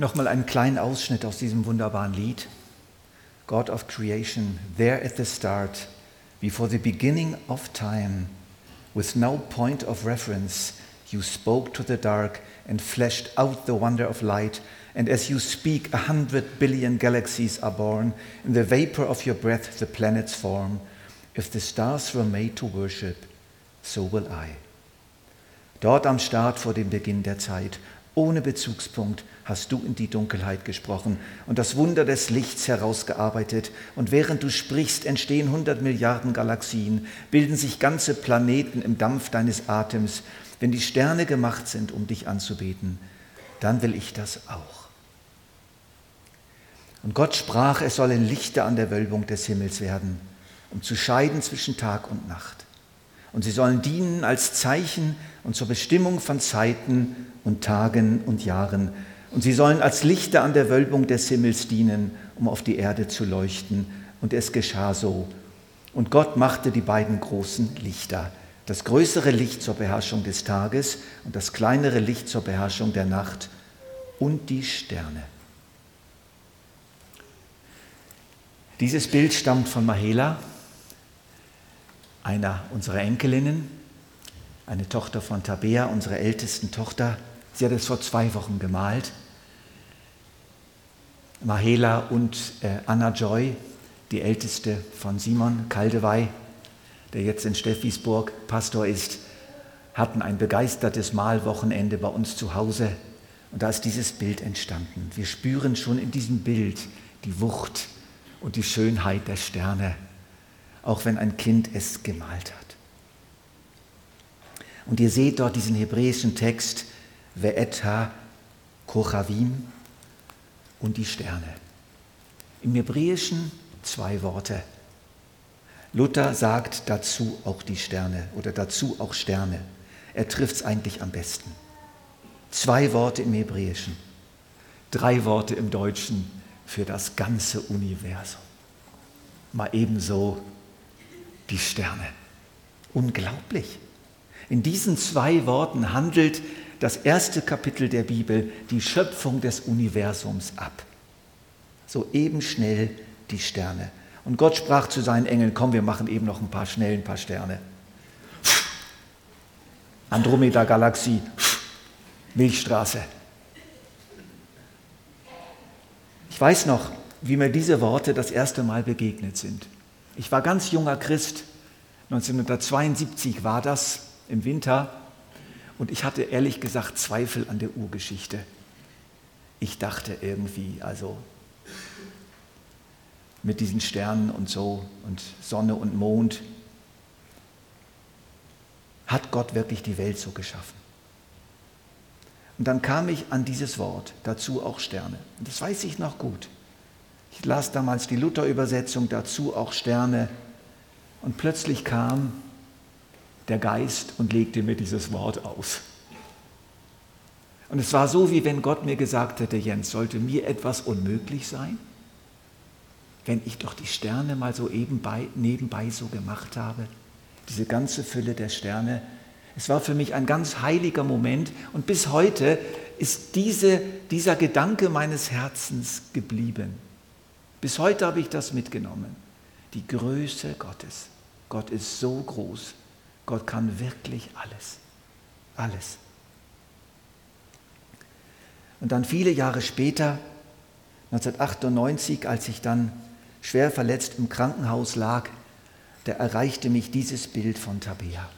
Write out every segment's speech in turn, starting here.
Nochmal einen kleinen Ausschnitt aus diesem wunderbaren Lied. God of creation, there at the start, before the beginning of time, with no point of reference, you spoke to the dark and fleshed out the wonder of light. And as you speak, a hundred billion galaxies are born. In the vapor of your breath, the planets form. If the stars were made to worship, so will I. Dort am Start vor dem Beginn der Zeit, ohne Bezugspunkt, hast du in die Dunkelheit gesprochen und das Wunder des Lichts herausgearbeitet. Und während du sprichst, entstehen hundert Milliarden Galaxien, bilden sich ganze Planeten im Dampf deines Atems. Wenn die Sterne gemacht sind, um dich anzubeten, dann will ich das auch. Und Gott sprach, es sollen Lichter an der Wölbung des Himmels werden, um zu scheiden zwischen Tag und Nacht. Und sie sollen dienen als Zeichen und zur Bestimmung von Zeiten und Tagen und Jahren und sie sollen als Lichter an der Wölbung des Himmels dienen, um auf die Erde zu leuchten. Und es geschah so. Und Gott machte die beiden großen Lichter. Das größere Licht zur Beherrschung des Tages und das kleinere Licht zur Beherrschung der Nacht und die Sterne. Dieses Bild stammt von Mahela, einer unserer Enkelinnen, eine Tochter von Tabea, unserer ältesten Tochter. Sie hat es vor zwei Wochen gemalt. Mahela und äh, Anna Joy, die älteste von Simon Kaldewey, der jetzt in Steffisburg Pastor ist, hatten ein begeistertes Malwochenende bei uns zu Hause. Und da ist dieses Bild entstanden. Wir spüren schon in diesem Bild die Wucht und die Schönheit der Sterne, auch wenn ein Kind es gemalt hat. Und ihr seht dort diesen hebräischen Text, Ve'eta Kochavim und die Sterne. Im Hebräischen zwei Worte. Luther sagt dazu auch die Sterne oder dazu auch Sterne. Er trifft es eigentlich am besten. Zwei Worte im Hebräischen, drei Worte im Deutschen für das ganze Universum. Mal ebenso die Sterne. Unglaublich. In diesen zwei Worten handelt das erste Kapitel der Bibel die Schöpfung des Universums ab. So eben schnell die Sterne. Und Gott sprach zu seinen Engeln, komm, wir machen eben noch ein paar schnell ein paar Sterne. Andromeda-Galaxie, Milchstraße. Ich weiß noch, wie mir diese Worte das erste Mal begegnet sind. Ich war ganz junger Christ, 1972 war das im Winter und ich hatte ehrlich gesagt Zweifel an der Urgeschichte. Ich dachte irgendwie, also mit diesen Sternen und so und Sonne und Mond, hat Gott wirklich die Welt so geschaffen? Und dann kam ich an dieses Wort, dazu auch Sterne. Und das weiß ich noch gut. Ich las damals die Luther-Übersetzung, dazu auch Sterne. Und plötzlich kam der Geist und legte mir dieses Wort aus. Und es war so, wie wenn Gott mir gesagt hätte, Jens, sollte mir etwas unmöglich sein? Wenn ich doch die Sterne mal so eben bei, nebenbei so gemacht habe, diese ganze Fülle der Sterne. Es war für mich ein ganz heiliger Moment und bis heute ist diese, dieser Gedanke meines Herzens geblieben. Bis heute habe ich das mitgenommen. Die Größe Gottes. Gott ist so groß. Gott kann wirklich alles. Alles. Und dann viele Jahre später, 1998, als ich dann schwer verletzt im Krankenhaus lag, da erreichte mich dieses Bild von Tabea.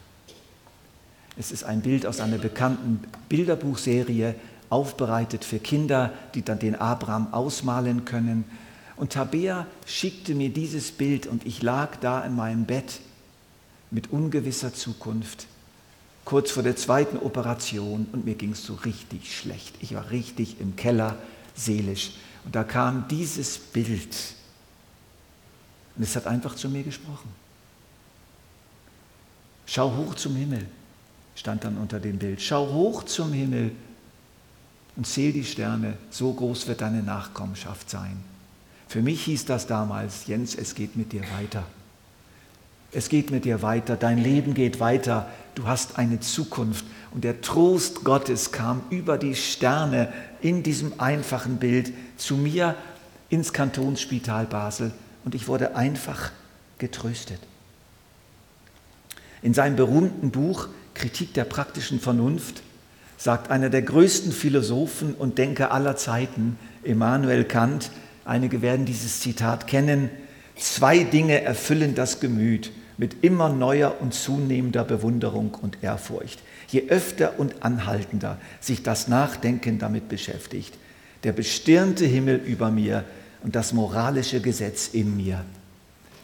Es ist ein Bild aus einer bekannten Bilderbuchserie, aufbereitet für Kinder, die dann den Abraham ausmalen können. Und Tabea schickte mir dieses Bild und ich lag da in meinem Bett mit ungewisser Zukunft, kurz vor der zweiten Operation und mir ging es so richtig schlecht. Ich war richtig im Keller seelisch. Und da kam dieses Bild und es hat einfach zu mir gesprochen. Schau hoch zum Himmel, stand dann unter dem Bild. Schau hoch zum Himmel und zähl die Sterne, so groß wird deine Nachkommenschaft sein. Für mich hieß das damals, Jens, es geht mit dir weiter. Es geht mit dir weiter, dein Leben geht weiter, du hast eine Zukunft. Und der Trost Gottes kam über die Sterne in diesem einfachen Bild zu mir ins Kantonsspital Basel und ich wurde einfach getröstet. In seinem berühmten Buch Kritik der praktischen Vernunft sagt einer der größten Philosophen und Denker aller Zeiten, Immanuel Kant, einige werden dieses Zitat kennen, zwei Dinge erfüllen das Gemüt mit immer neuer und zunehmender Bewunderung und Ehrfurcht. Je öfter und anhaltender sich das Nachdenken damit beschäftigt, der bestirnte Himmel über mir und das moralische Gesetz in mir.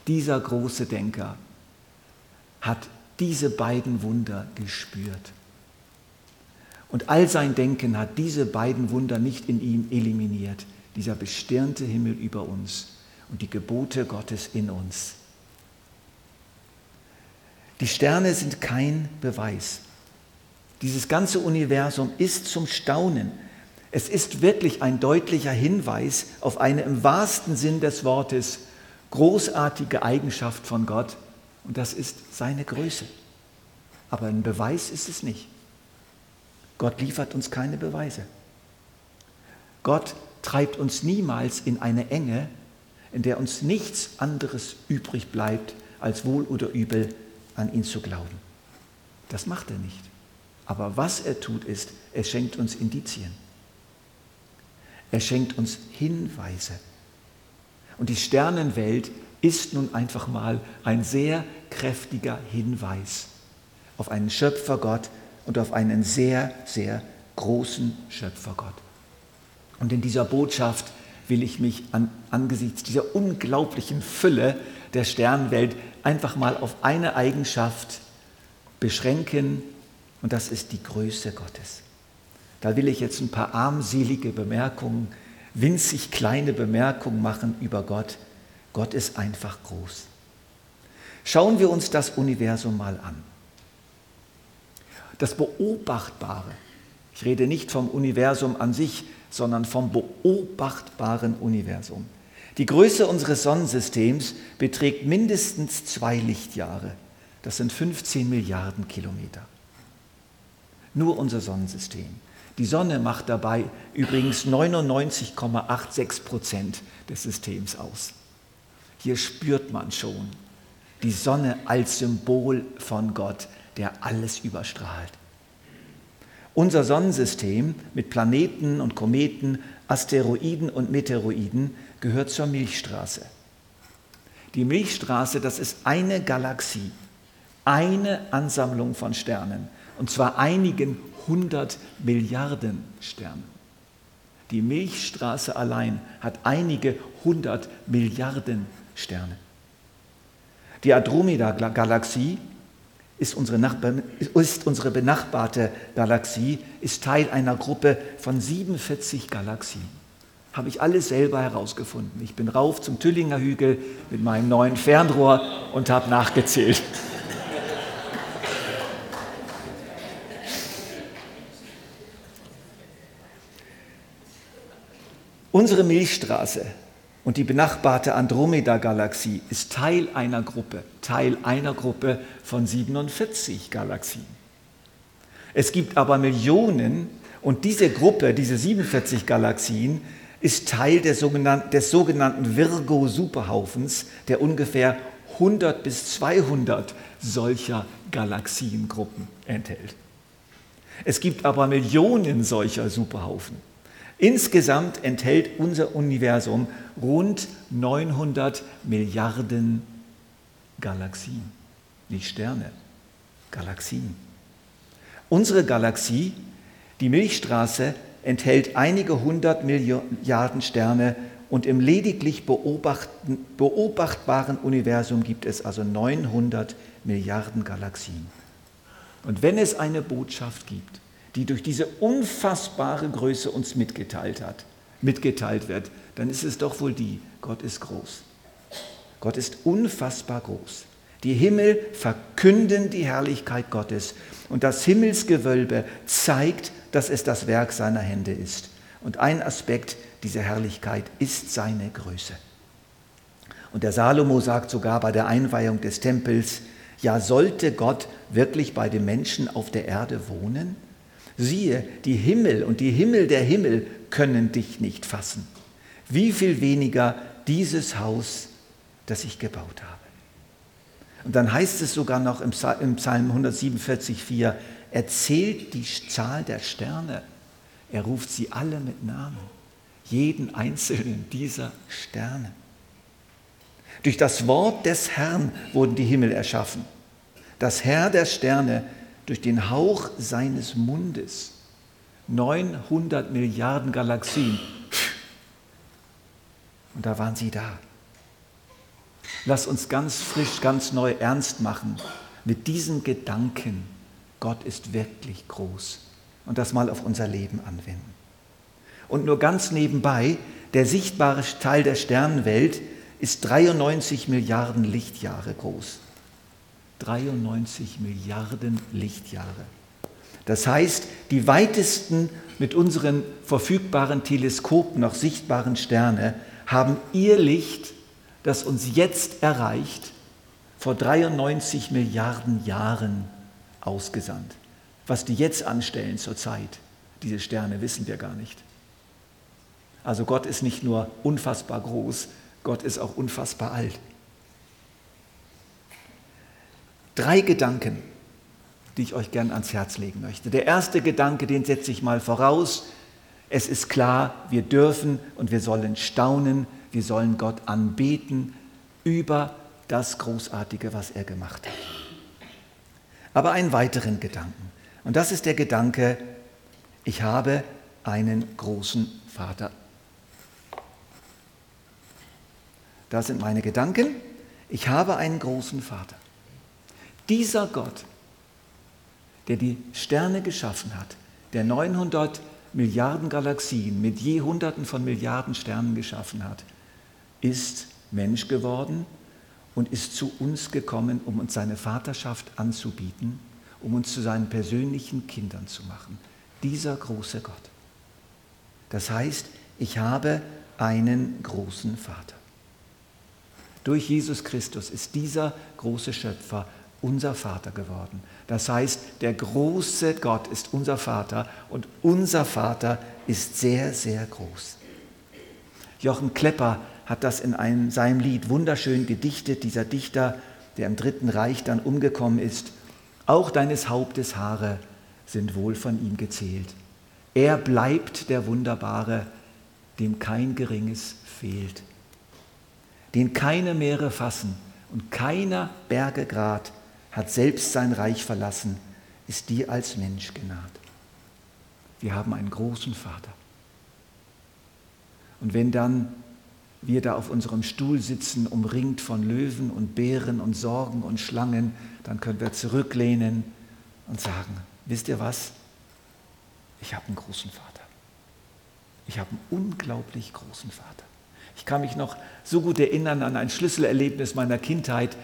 Dieser große Denker hat diese beiden Wunder gespürt. Und all sein Denken hat diese beiden Wunder nicht in ihm eliminiert. Dieser bestirnte Himmel über uns und die Gebote Gottes in uns. Die Sterne sind kein Beweis. Dieses ganze Universum ist zum Staunen. Es ist wirklich ein deutlicher Hinweis auf eine im wahrsten Sinn des Wortes großartige Eigenschaft von Gott, und das ist seine Größe. Aber ein Beweis ist es nicht. Gott liefert uns keine Beweise. Gott treibt uns niemals in eine Enge, in der uns nichts anderes übrig bleibt, als wohl oder übel an ihn zu glauben. Das macht er nicht. Aber was er tut, ist, er schenkt uns Indizien. Er schenkt uns Hinweise. Und die Sternenwelt ist nun einfach mal ein sehr kräftiger Hinweis auf einen Schöpfergott und auf einen sehr, sehr großen Schöpfergott. Und in dieser Botschaft will ich mich an, angesichts dieser unglaublichen Fülle der Sternenwelt einfach mal auf eine Eigenschaft beschränken und das ist die Größe Gottes. Da will ich jetzt ein paar armselige Bemerkungen, winzig kleine Bemerkungen machen über Gott. Gott ist einfach groß. Schauen wir uns das Universum mal an. Das Beobachtbare, ich rede nicht vom Universum an sich, sondern vom beobachtbaren Universum. Die Größe unseres Sonnensystems beträgt mindestens zwei Lichtjahre. Das sind 15 Milliarden Kilometer. Nur unser Sonnensystem. Die Sonne macht dabei übrigens 99,86 Prozent des Systems aus. Hier spürt man schon die Sonne als Symbol von Gott, der alles überstrahlt. Unser Sonnensystem mit Planeten und Kometen, Asteroiden und Meteoroiden gehört zur Milchstraße. Die Milchstraße, das ist eine Galaxie, eine Ansammlung von Sternen, und zwar einigen hundert Milliarden Sternen. Die Milchstraße allein hat einige hundert Milliarden Sterne. Die Andromeda-Galaxie ist unsere, ist unsere benachbarte Galaxie, ist Teil einer Gruppe von 47 Galaxien. Habe ich alles selber herausgefunden. Ich bin rauf zum Tüllinger Hügel mit meinem neuen Fernrohr und habe nachgezählt. Unsere Milchstraße und die benachbarte Andromeda-Galaxie ist Teil einer Gruppe, Teil einer Gruppe von 47 Galaxien. Es gibt aber Millionen und diese Gruppe, diese 47 Galaxien, ist Teil sogenannten, des sogenannten Virgo-Superhaufens, der ungefähr 100 bis 200 solcher Galaxiengruppen enthält. Es gibt aber Millionen solcher Superhaufen. Insgesamt enthält unser Universum rund 900 Milliarden Galaxien, nicht Sterne, Galaxien. Unsere Galaxie, die Milchstraße, enthält einige hundert Milliarden Sterne und im lediglich beobachtbaren Universum gibt es also 900 Milliarden Galaxien. Und wenn es eine Botschaft gibt, die durch diese unfassbare Größe uns mitgeteilt hat, mitgeteilt wird, dann ist es doch wohl die, Gott ist groß. Gott ist unfassbar groß. Die Himmel verkünden die Herrlichkeit Gottes und das Himmelsgewölbe zeigt, dass es das Werk seiner Hände ist. Und ein Aspekt dieser Herrlichkeit ist seine Größe. Und der Salomo sagt sogar bei der Einweihung des Tempels, ja sollte Gott wirklich bei den Menschen auf der Erde wohnen? Siehe, die Himmel und die Himmel der Himmel können dich nicht fassen. Wie viel weniger dieses Haus, das ich gebaut habe. Und dann heißt es sogar noch im Psalm 147,4, er zählt die Zahl der Sterne, er ruft sie alle mit Namen, jeden einzelnen dieser Sterne. Durch das Wort des Herrn wurden die Himmel erschaffen. Das Herr der Sterne durch den Hauch seines Mundes. 900 Milliarden Galaxien. Und da waren sie da. Lass uns ganz frisch, ganz neu ernst machen mit diesem Gedanken, Gott ist wirklich groß und das mal auf unser Leben anwenden. Und nur ganz nebenbei, der sichtbare Teil der Sternenwelt ist 93 Milliarden Lichtjahre groß. 93 Milliarden Lichtjahre. Das heißt, die weitesten mit unseren verfügbaren Teleskopen noch sichtbaren Sterne haben ihr Licht, das uns jetzt erreicht, vor 93 Milliarden Jahren ausgesandt. Was die jetzt anstellen zur Zeit, diese Sterne, wissen wir gar nicht. Also Gott ist nicht nur unfassbar groß, Gott ist auch unfassbar alt. Drei Gedanken, die ich euch gern ans Herz legen möchte. Der erste Gedanke, den setze ich mal voraus. Es ist klar, wir dürfen und wir sollen staunen, wir sollen Gott anbeten über das Großartige, was er gemacht hat. Aber einen weiteren Gedanken. Und das ist der Gedanke, ich habe einen großen Vater. Das sind meine Gedanken. Ich habe einen großen Vater. Dieser Gott, der die Sterne geschaffen hat, der 900 Milliarden Galaxien mit je Hunderten von Milliarden Sternen geschaffen hat, ist Mensch geworden und ist zu uns gekommen, um uns seine Vaterschaft anzubieten, um uns zu seinen persönlichen Kindern zu machen. Dieser große Gott. Das heißt, ich habe einen großen Vater. Durch Jesus Christus ist dieser große Schöpfer unser Vater geworden. Das heißt, der große Gott ist unser Vater und unser Vater ist sehr, sehr groß. Jochen Klepper hat das in einem, seinem Lied wunderschön gedichtet, dieser Dichter, der im Dritten Reich dann umgekommen ist. Auch deines Hauptes Haare sind wohl von ihm gezählt. Er bleibt der Wunderbare, dem kein Geringes fehlt den keine Meere fassen und keiner Berge Grad hat selbst sein Reich verlassen, ist dir als Mensch genaht. Wir haben einen großen Vater. Und wenn dann wir da auf unserem Stuhl sitzen, umringt von Löwen und Bären und Sorgen und Schlangen, dann können wir zurücklehnen und sagen, wisst ihr was? Ich habe einen großen Vater. Ich habe einen unglaublich großen Vater. Ich kann mich noch so gut erinnern an ein Schlüsselerlebnis meiner Kindheit.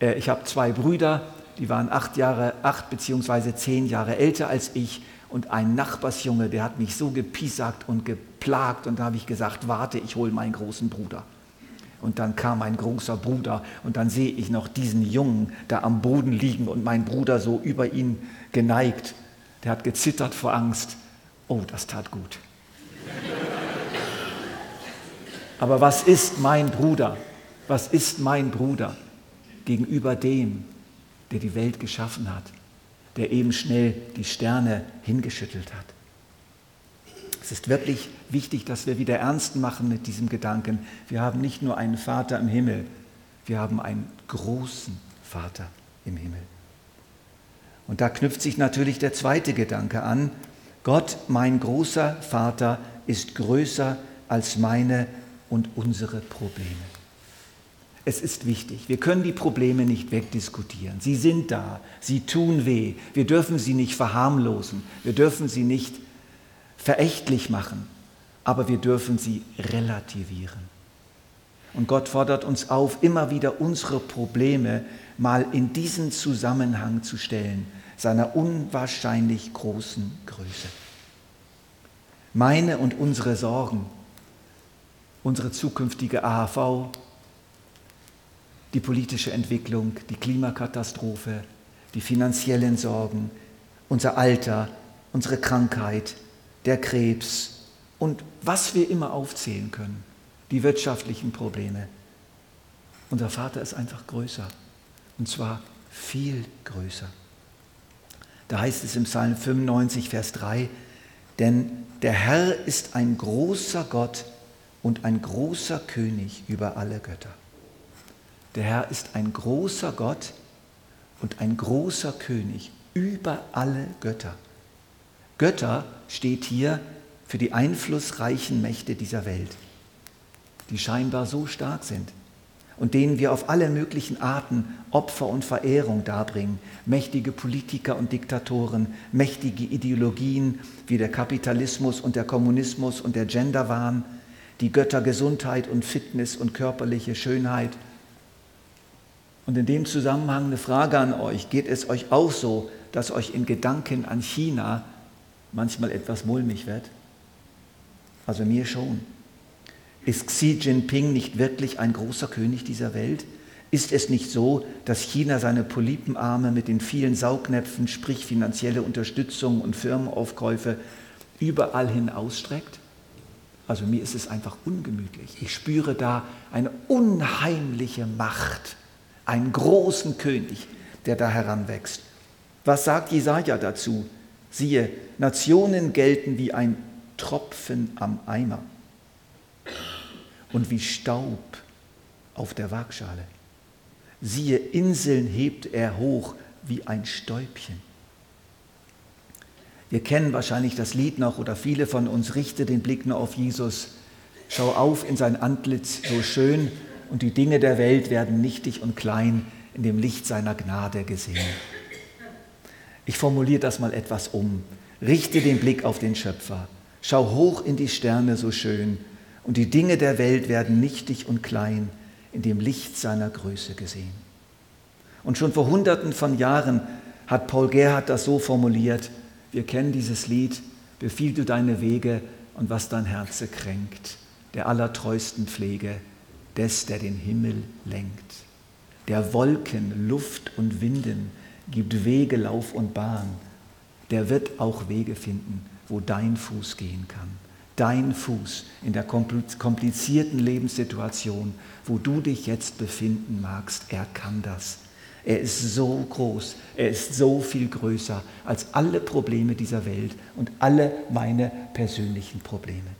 Äh, ich habe zwei Brüder, die waren acht Jahre, acht beziehungsweise zehn Jahre älter als ich und ein Nachbarsjunge, der hat mich so gepiesackt und geplagt und da habe ich gesagt, warte, ich hole meinen großen Bruder. Und dann kam mein großer Bruder und dann sehe ich noch diesen Jungen da am Boden liegen und mein Bruder so über ihn geneigt. Der hat gezittert vor Angst. Oh, das tat gut. Aber was ist mein Bruder? Was ist mein Bruder gegenüber dem, der die Welt geschaffen hat, der eben schnell die Sterne hingeschüttelt hat? Es ist wirklich wichtig, dass wir wieder ernst machen mit diesem Gedanken. Wir haben nicht nur einen Vater im Himmel, wir haben einen großen Vater im Himmel. Und da knüpft sich natürlich der zweite Gedanke an. Gott, mein großer Vater, ist größer als meine und unsere Probleme. Es ist wichtig, wir können die Probleme nicht wegdiskutieren. Sie sind da, sie tun weh. Wir dürfen sie nicht verharmlosen, wir dürfen sie nicht verächtlich machen, aber wir dürfen sie relativieren. Und Gott fordert uns auf, immer wieder unsere Probleme mal in diesen Zusammenhang zu stellen, seiner unwahrscheinlich großen Größe. Meine und unsere Sorgen, unsere zukünftige AHV, die politische Entwicklung, die Klimakatastrophe, die finanziellen Sorgen, unser Alter, unsere Krankheit, der Krebs und was wir immer aufzählen können, die wirtschaftlichen Probleme. Unser Vater ist einfach größer und zwar viel größer. Da heißt es im Psalm 95, Vers 3, denn der Herr ist ein großer Gott und ein großer König über alle Götter. Der Herr ist ein großer Gott und ein großer König über alle Götter. Götter steht hier für die einflussreichen Mächte dieser Welt, die scheinbar so stark sind und denen wir auf alle möglichen Arten Opfer und Verehrung darbringen. Mächtige Politiker und Diktatoren, mächtige Ideologien wie der Kapitalismus und der Kommunismus und der Genderwahn, die Götter Gesundheit und Fitness und körperliche Schönheit. Und in dem Zusammenhang eine Frage an euch. Geht es euch auch so, dass euch in Gedanken an China manchmal etwas mulmig wird? Also mir schon. Ist Xi Jinping nicht wirklich ein großer König dieser Welt? Ist es nicht so, dass China seine Polypenarme mit den vielen Saugnäpfen, sprich finanzielle Unterstützung und Firmenaufkäufe, überall hin ausstreckt? Also mir ist es einfach ungemütlich. Ich spüre da eine unheimliche Macht, einen großen König, der da heranwächst. Was sagt Jesaja dazu? Siehe, Nationen gelten wie ein Tropfen am Eimer und wie Staub auf der Waagschale. Siehe, Inseln hebt er hoch wie ein Stäubchen. Wir kennen wahrscheinlich das Lied noch oder viele von uns richte den Blick nur auf Jesus. Schau auf in sein Antlitz so schön und die Dinge der Welt werden nichtig und klein in dem Licht seiner Gnade gesehen. Ich formuliere das mal etwas um. Richte den Blick auf den Schöpfer. Schau hoch in die Sterne so schön und die Dinge der Welt werden nichtig und klein in dem Licht seiner Größe gesehen. Und schon vor Hunderten von Jahren hat Paul Gerhard das so formuliert, wir kennen dieses Lied, befiehl du deine Wege und was dein Herze kränkt, der allertreusten Pflege, des, der den Himmel lenkt, der Wolken, Luft und Winden gibt Wege, Lauf und Bahn, der wird auch Wege finden, wo dein Fuß gehen kann dein Fuß in der komplizierten Lebenssituation, wo du dich jetzt befinden magst. Er kann das. Er ist so groß, er ist so viel größer als alle Probleme dieser Welt und alle meine persönlichen Probleme.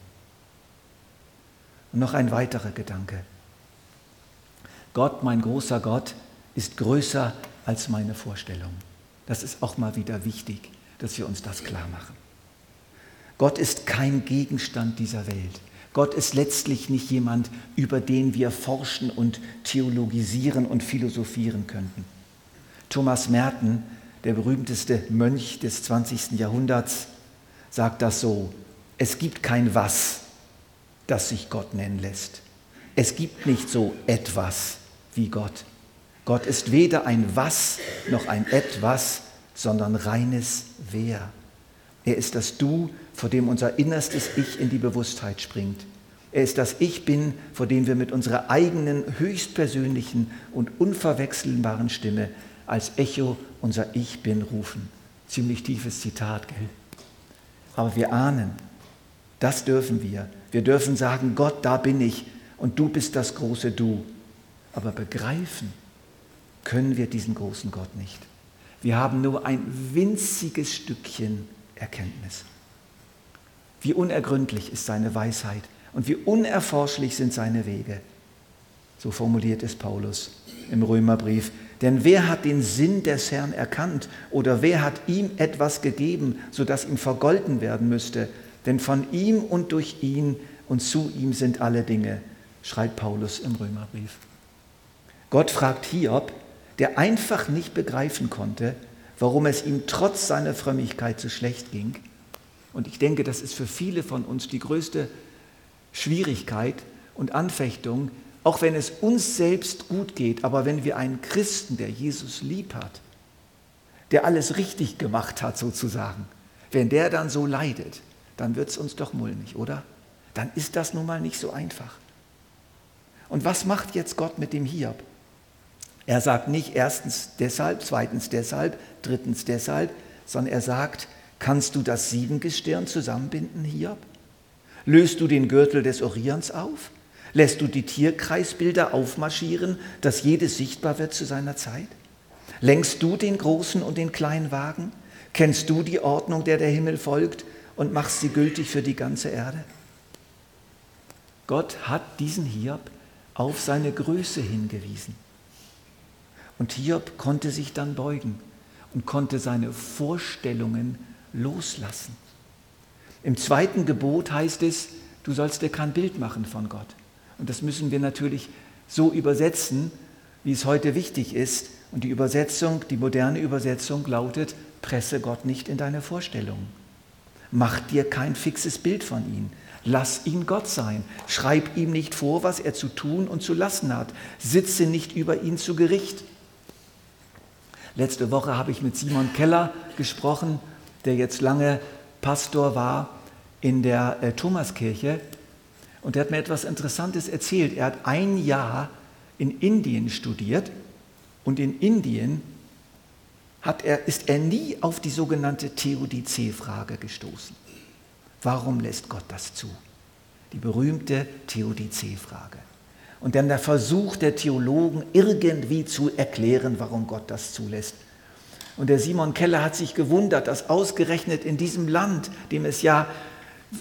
Und noch ein weiterer Gedanke. Gott, mein großer Gott, ist größer als meine Vorstellung. Das ist auch mal wieder wichtig, dass wir uns das klar machen. Gott ist kein Gegenstand dieser Welt. Gott ist letztlich nicht jemand, über den wir forschen und theologisieren und philosophieren könnten. Thomas Merton, der berühmteste Mönch des 20. Jahrhunderts, sagt das so, es gibt kein Was, das sich Gott nennen lässt. Es gibt nicht so etwas wie Gott. Gott ist weder ein Was noch ein Etwas, sondern reines Wer. Er ist das Du, vor dem unser innerstes Ich in die Bewusstheit springt. Er ist das Ich bin, vor dem wir mit unserer eigenen, höchstpersönlichen und unverwechselbaren Stimme als Echo unser Ich bin rufen. Ziemlich tiefes Zitat, gell? Aber wir ahnen, das dürfen wir. Wir dürfen sagen, Gott, da bin ich und du bist das große Du. Aber begreifen können wir diesen großen Gott nicht. Wir haben nur ein winziges Stückchen Erkenntnis. Wie unergründlich ist seine Weisheit und wie unerforschlich sind seine Wege. So formuliert es Paulus im Römerbrief. Denn wer hat den Sinn des Herrn erkannt oder wer hat ihm etwas gegeben, sodass ihm vergolten werden müsste? Denn von ihm und durch ihn und zu ihm sind alle Dinge, schreibt Paulus im Römerbrief. Gott fragt Hiob, der einfach nicht begreifen konnte, warum es ihm trotz seiner Frömmigkeit so schlecht ging. Und ich denke, das ist für viele von uns die größte Schwierigkeit und Anfechtung, auch wenn es uns selbst gut geht, aber wenn wir einen Christen, der Jesus lieb hat, der alles richtig gemacht hat sozusagen, wenn der dann so leidet, dann wird es uns doch mulmig, oder? Dann ist das nun mal nicht so einfach. Und was macht jetzt Gott mit dem Hiob? Er sagt nicht erstens deshalb, zweitens deshalb, drittens deshalb, sondern er sagt, kannst du das Siebengestirn zusammenbinden, Hiob? Löst du den Gürtel des Orions auf? Lässt du die Tierkreisbilder aufmarschieren, dass jedes sichtbar wird zu seiner Zeit? Lenkst du den großen und den kleinen Wagen? Kennst du die Ordnung, der der Himmel folgt und machst sie gültig für die ganze Erde? Gott hat diesen Hiob auf seine Größe hingewiesen. Und Hiob konnte sich dann beugen und konnte seine Vorstellungen loslassen. Im zweiten Gebot heißt es, du sollst dir kein Bild machen von Gott. Und das müssen wir natürlich so übersetzen, wie es heute wichtig ist. Und die Übersetzung, die moderne Übersetzung lautet, presse Gott nicht in deine Vorstellungen. Mach dir kein fixes Bild von ihm. Lass ihn Gott sein. Schreib ihm nicht vor, was er zu tun und zu lassen hat. Sitze nicht über ihn zu Gericht. Letzte Woche habe ich mit Simon Keller gesprochen, der jetzt lange Pastor war in der äh, Thomaskirche. Und er hat mir etwas Interessantes erzählt. Er hat ein Jahr in Indien studiert und in Indien hat er, ist er nie auf die sogenannte Theodizee-Frage gestoßen. Warum lässt Gott das zu? Die berühmte Theodizee-Frage. Und dann der Versuch der Theologen, irgendwie zu erklären, warum Gott das zulässt. Und der Simon Keller hat sich gewundert, dass ausgerechnet in diesem Land, dem es ja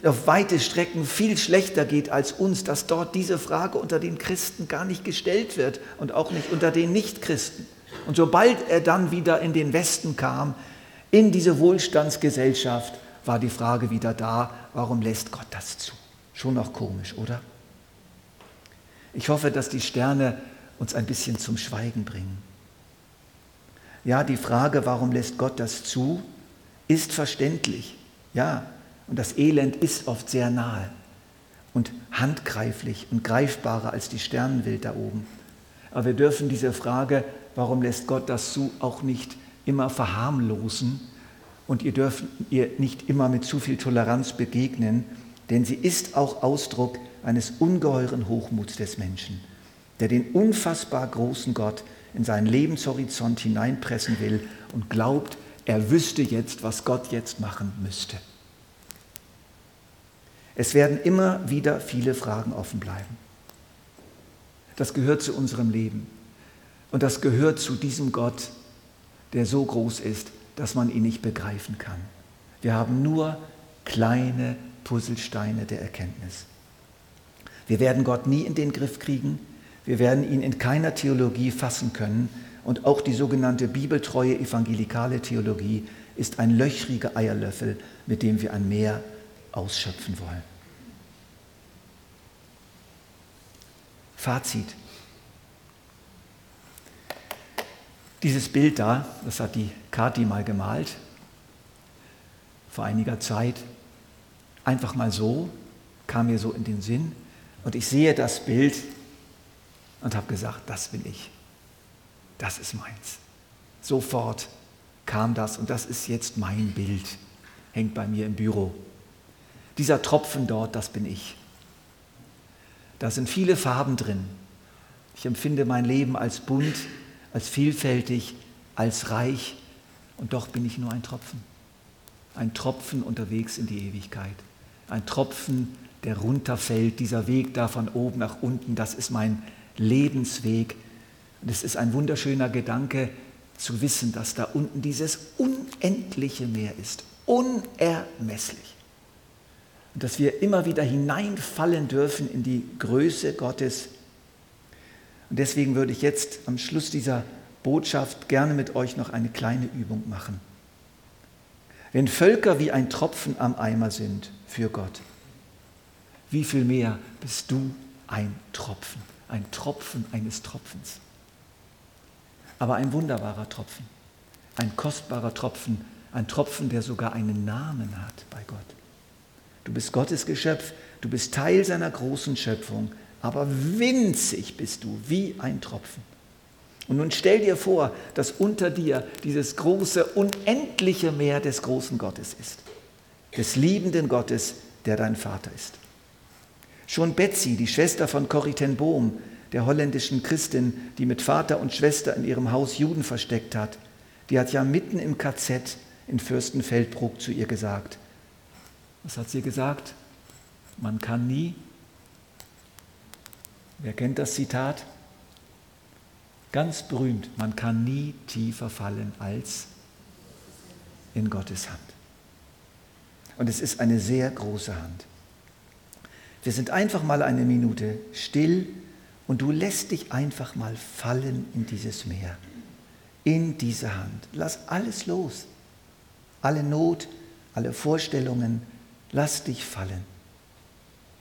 auf weite Strecken viel schlechter geht als uns, dass dort diese Frage unter den Christen gar nicht gestellt wird und auch nicht unter den Nichtchristen. Und sobald er dann wieder in den Westen kam, in diese Wohlstandsgesellschaft, war die Frage wieder da, warum lässt Gott das zu? Schon noch komisch, oder? Ich hoffe, dass die Sterne uns ein bisschen zum Schweigen bringen. Ja, die Frage, warum lässt Gott das zu, ist verständlich. Ja, und das Elend ist oft sehr nahe und handgreiflich und greifbarer als die Sternenwelt da oben. Aber wir dürfen diese Frage, warum lässt Gott das zu, auch nicht immer verharmlosen und ihr dürft ihr nicht immer mit zu viel Toleranz begegnen, denn sie ist auch Ausdruck eines ungeheuren Hochmuts des Menschen, der den unfassbar großen Gott in seinen Lebenshorizont hineinpressen will und glaubt, er wüsste jetzt, was Gott jetzt machen müsste. Es werden immer wieder viele Fragen offen bleiben. Das gehört zu unserem Leben. Und das gehört zu diesem Gott, der so groß ist, dass man ihn nicht begreifen kann. Wir haben nur kleine Puzzlesteine der Erkenntnis. Wir werden Gott nie in den Griff kriegen. Wir werden ihn in keiner Theologie fassen können. Und auch die sogenannte bibeltreue evangelikale Theologie ist ein löchriger Eierlöffel, mit dem wir ein Meer ausschöpfen wollen. Fazit. Dieses Bild da, das hat die Kathi mal gemalt, vor einiger Zeit, einfach mal so, kam mir so in den Sinn. Und ich sehe das Bild und habe gesagt, das bin ich. Das ist meins. Sofort kam das und das ist jetzt mein Bild, hängt bei mir im Büro. Dieser Tropfen dort, das bin ich. Da sind viele Farben drin. Ich empfinde mein Leben als bunt, als vielfältig, als reich und doch bin ich nur ein Tropfen. Ein Tropfen unterwegs in die Ewigkeit. Ein Tropfen, der runterfällt, dieser Weg da von oben nach unten, das ist mein Lebensweg. Und es ist ein wunderschöner Gedanke zu wissen, dass da unten dieses unendliche Meer ist, unermesslich und dass wir immer wieder hineinfallen dürfen in die Größe Gottes. Und deswegen würde ich jetzt am Schluss dieser Botschaft gerne mit euch noch eine kleine Übung machen. Wenn Völker wie ein Tropfen am Eimer sind für Gott, wie viel mehr bist du ein Tropfen, ein Tropfen eines Tropfens. Aber ein wunderbarer Tropfen, ein kostbarer Tropfen, ein Tropfen, der sogar einen Namen hat bei Gott. Du bist Gottes Geschöpf, du bist Teil seiner großen Schöpfung, aber winzig bist du wie ein Tropfen. Und nun stell dir vor, dass unter dir dieses große, unendliche Meer des großen Gottes ist, des liebenden Gottes, der dein Vater ist. Schon Betsy, die Schwester von Corrie ten Bohm, der holländischen Christin, die mit Vater und Schwester in ihrem Haus Juden versteckt hat, die hat ja mitten im KZ in Fürstenfeldbruck zu ihr gesagt. Was hat sie gesagt? Man kann nie. Wer kennt das Zitat? Ganz berühmt, man kann nie tiefer fallen als in Gottes Hand. Und es ist eine sehr große Hand. Wir sind einfach mal eine Minute still und du lässt dich einfach mal fallen in dieses Meer, in diese Hand. Lass alles los, alle Not, alle Vorstellungen, lass dich fallen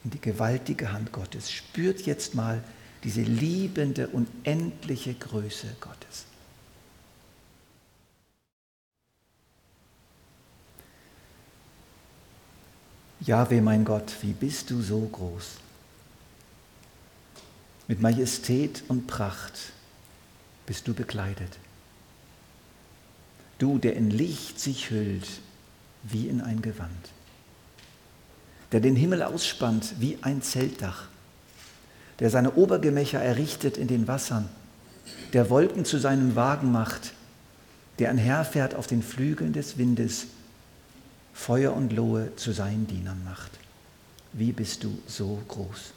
in die gewaltige Hand Gottes. Spürt jetzt mal diese liebende, unendliche Größe Gottes. Jahwe, mein Gott, wie bist du so groß? Mit Majestät und Pracht bist du bekleidet. Du, der in Licht sich hüllt wie in ein Gewand, der den Himmel ausspannt wie ein Zeltdach, der seine Obergemächer errichtet in den Wassern, der Wolken zu seinem Wagen macht, der einherfährt auf den Flügeln des Windes, Feuer und Lohe zu seinen Dienern macht. Wie bist du so groß?